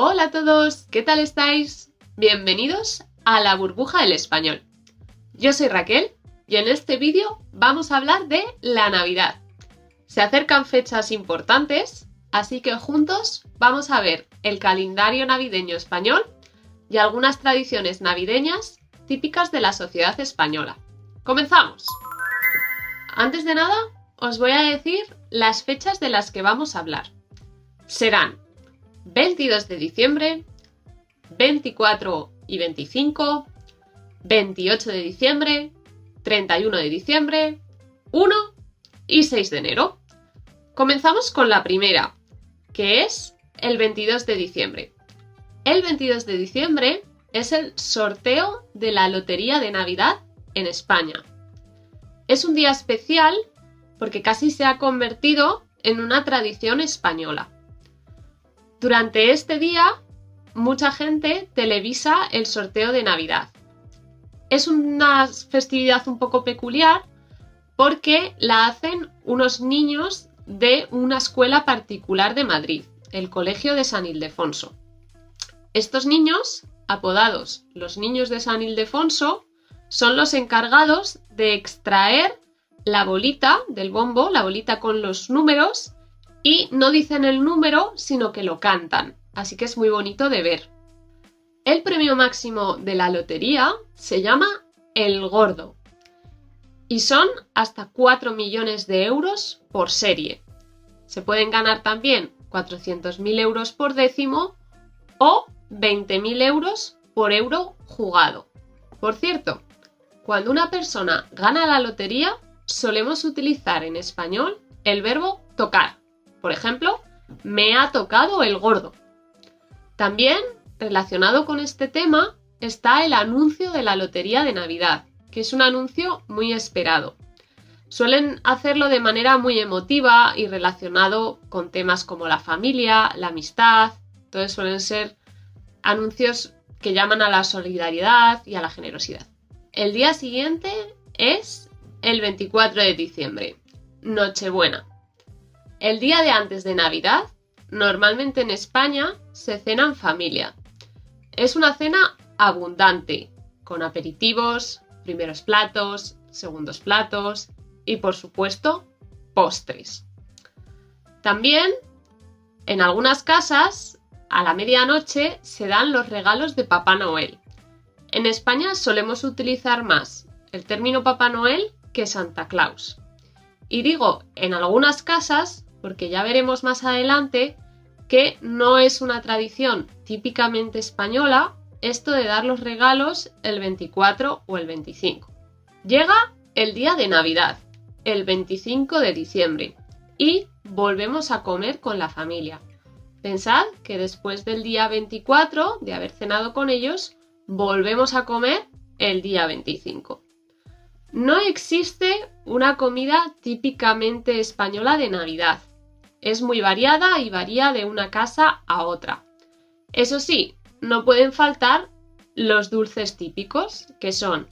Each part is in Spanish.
Hola a todos, ¿qué tal estáis? Bienvenidos a la burbuja del español. Yo soy Raquel y en este vídeo vamos a hablar de la Navidad. Se acercan fechas importantes, así que juntos vamos a ver el calendario navideño español y algunas tradiciones navideñas típicas de la sociedad española. ¡Comenzamos! Antes de nada, os voy a decir las fechas de las que vamos a hablar. Serán 22 de diciembre, 24 y 25, 28 de diciembre, 31 de diciembre, 1 y 6 de enero. Comenzamos con la primera, que es el 22 de diciembre. El 22 de diciembre es el sorteo de la Lotería de Navidad en España. Es un día especial porque casi se ha convertido en una tradición española. Durante este día, mucha gente televisa el sorteo de Navidad. Es una festividad un poco peculiar porque la hacen unos niños de una escuela particular de Madrid, el Colegio de San Ildefonso. Estos niños, apodados los niños de San Ildefonso, son los encargados de extraer la bolita del bombo, la bolita con los números, y no dicen el número, sino que lo cantan. Así que es muy bonito de ver. El premio máximo de la lotería se llama El Gordo y son hasta 4 millones de euros por serie. Se pueden ganar también 400.000 euros por décimo o 20.000 euros por euro jugado. Por cierto, cuando una persona gana la lotería, solemos utilizar en español el verbo tocar. Por ejemplo, me ha tocado el gordo. También, relacionado con este tema, está el anuncio de la Lotería de Navidad, que es un anuncio muy esperado. Suelen hacerlo de manera muy emotiva y relacionado con temas como la familia, la amistad. Entonces suelen ser anuncios que llaman a la solidaridad y a la generosidad. El día siguiente es el 24 de diciembre, Nochebuena. El día de antes de Navidad, normalmente en España se cena en familia. Es una cena abundante, con aperitivos, primeros platos, segundos platos y por supuesto postres. También en algunas casas a la medianoche se dan los regalos de Papá Noel. En España solemos utilizar más el término Papá Noel que Santa Claus. Y digo en algunas casas porque ya veremos más adelante que no es una tradición típicamente española esto de dar los regalos el 24 o el 25. Llega el día de Navidad, el 25 de diciembre, y volvemos a comer con la familia. Pensad que después del día 24, de haber cenado con ellos, volvemos a comer el día 25. No existe una comida típicamente española de Navidad. Es muy variada y varía de una casa a otra. Eso sí, no pueden faltar los dulces típicos, que son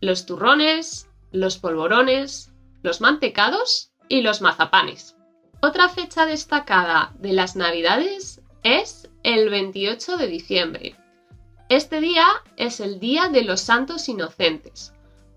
los turrones, los polvorones, los mantecados y los mazapanes. Otra fecha destacada de las Navidades es el 28 de diciembre. Este día es el Día de los Santos Inocentes,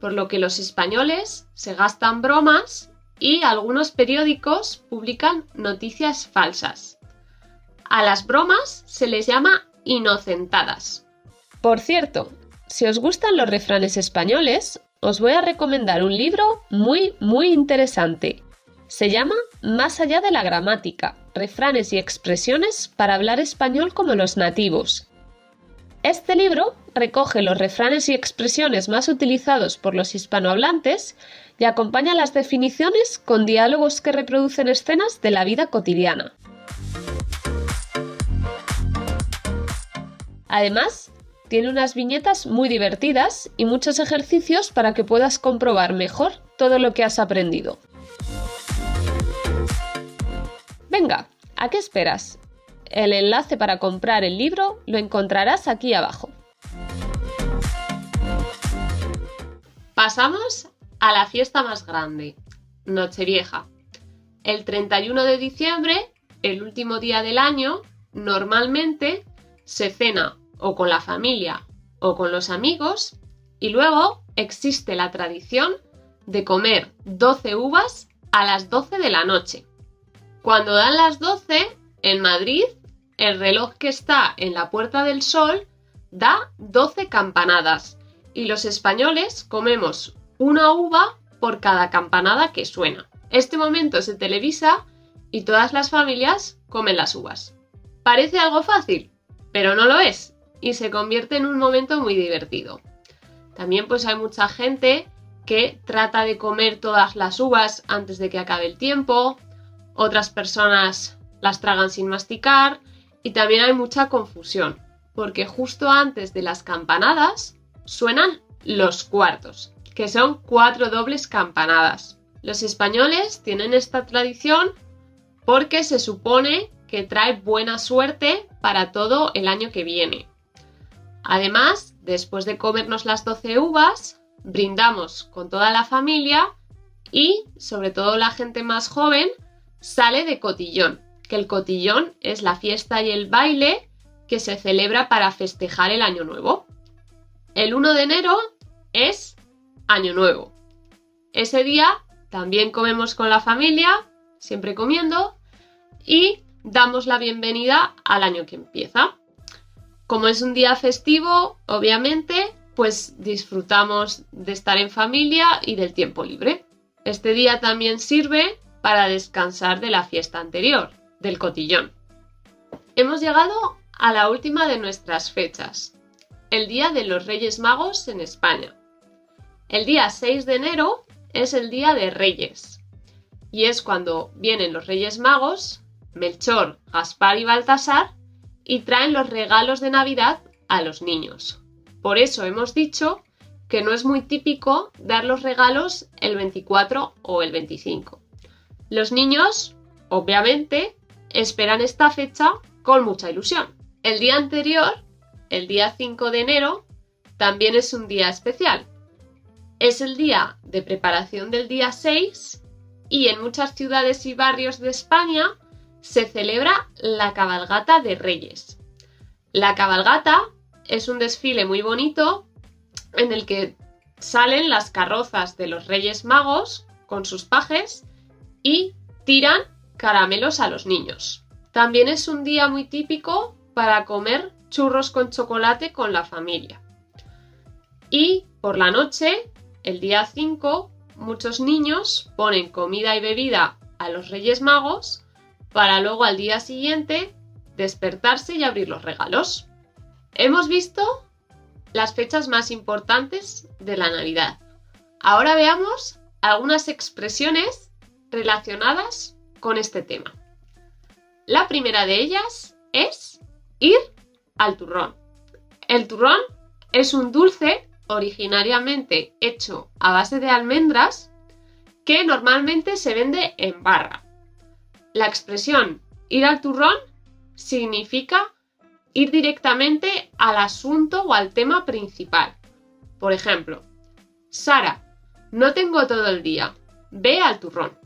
por lo que los españoles se gastan bromas y algunos periódicos publican noticias falsas. A las bromas se les llama inocentadas. Por cierto, si os gustan los refranes españoles, os voy a recomendar un libro muy, muy interesante. Se llama Más allá de la gramática, refranes y expresiones para hablar español como los nativos. Este libro recoge los refranes y expresiones más utilizados por los hispanohablantes y acompaña las definiciones con diálogos que reproducen escenas de la vida cotidiana. Además, tiene unas viñetas muy divertidas y muchos ejercicios para que puedas comprobar mejor todo lo que has aprendido. Venga, ¿a qué esperas? El enlace para comprar el libro lo encontrarás aquí abajo. Pasamos a la fiesta más grande, Nochevieja. El 31 de diciembre, el último día del año, normalmente se cena o con la familia o con los amigos y luego existe la tradición de comer 12 uvas a las 12 de la noche. Cuando dan las 12, en Madrid, el reloj que está en la Puerta del Sol da 12 campanadas y los españoles comemos una uva por cada campanada que suena. Este momento se televisa y todas las familias comen las uvas. Parece algo fácil, pero no lo es y se convierte en un momento muy divertido. También pues hay mucha gente que trata de comer todas las uvas antes de que acabe el tiempo, otras personas las tragan sin masticar y también hay mucha confusión, porque justo antes de las campanadas suenan los cuartos, que son cuatro dobles campanadas. Los españoles tienen esta tradición porque se supone que trae buena suerte para todo el año que viene. Además, después de comernos las 12 uvas, brindamos con toda la familia y, sobre todo la gente más joven, sale de cotillón, que el cotillón es la fiesta y el baile que se celebra para festejar el año nuevo. El 1 de enero es año nuevo. Ese día también comemos con la familia, siempre comiendo, y damos la bienvenida al año que empieza. Como es un día festivo, obviamente, pues disfrutamos de estar en familia y del tiempo libre. Este día también sirve para descansar de la fiesta anterior, del cotillón. Hemos llegado a la última de nuestras fechas, el Día de los Reyes Magos en España. El día 6 de enero es el Día de Reyes y es cuando vienen los Reyes Magos, Melchor, Gaspar y Baltasar, y traen los regalos de Navidad a los niños. Por eso hemos dicho que no es muy típico dar los regalos el 24 o el 25. Los niños, obviamente, esperan esta fecha con mucha ilusión. El día anterior, el día 5 de enero, también es un día especial. Es el día de preparación del día 6 y en muchas ciudades y barrios de España se celebra la cabalgata de Reyes. La cabalgata es un desfile muy bonito en el que salen las carrozas de los Reyes Magos con sus pajes y tiran caramelos a los niños. También es un día muy típico para comer churros con chocolate con la familia. Y por la noche, el día 5, muchos niños ponen comida y bebida a los Reyes Magos para luego al día siguiente despertarse y abrir los regalos. Hemos visto las fechas más importantes de la Navidad. Ahora veamos algunas expresiones relacionadas con este tema. La primera de ellas es ir al turrón. El turrón es un dulce originariamente hecho a base de almendras que normalmente se vende en barra. La expresión ir al turrón significa ir directamente al asunto o al tema principal. Por ejemplo, Sara, no tengo todo el día, ve al turrón.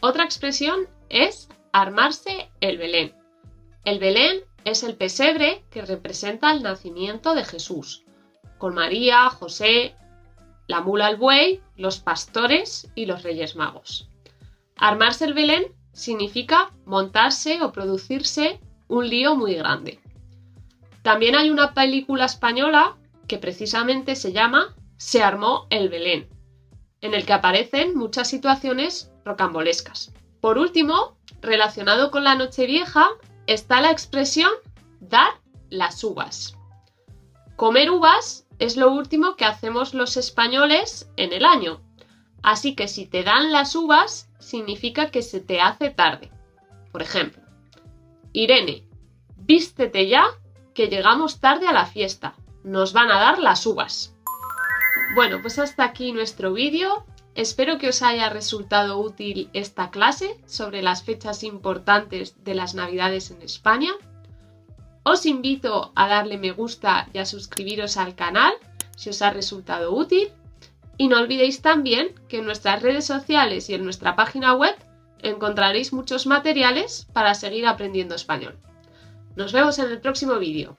Otra expresión es armarse el Belén. El Belén es el pesebre que representa el nacimiento de Jesús, con María, José, la mula al buey, los pastores y los reyes magos. Armarse el Belén significa montarse o producirse un lío muy grande. También hay una película española que precisamente se llama Se armó el Belén, en el que aparecen muchas situaciones rocambolescas. Por último, relacionado con la Nochevieja, está la expresión dar las uvas. Comer uvas es lo último que hacemos los españoles en el año, así que si te dan las uvas significa que se te hace tarde. Por ejemplo, Irene, vístete ya que llegamos tarde a la fiesta. Nos van a dar las uvas. Bueno, pues hasta aquí nuestro vídeo. Espero que os haya resultado útil esta clase sobre las fechas importantes de las Navidades en España. Os invito a darle me gusta y a suscribiros al canal si os ha resultado útil. Y no olvidéis también que en nuestras redes sociales y en nuestra página web encontraréis muchos materiales para seguir aprendiendo español. Nos vemos en el próximo vídeo.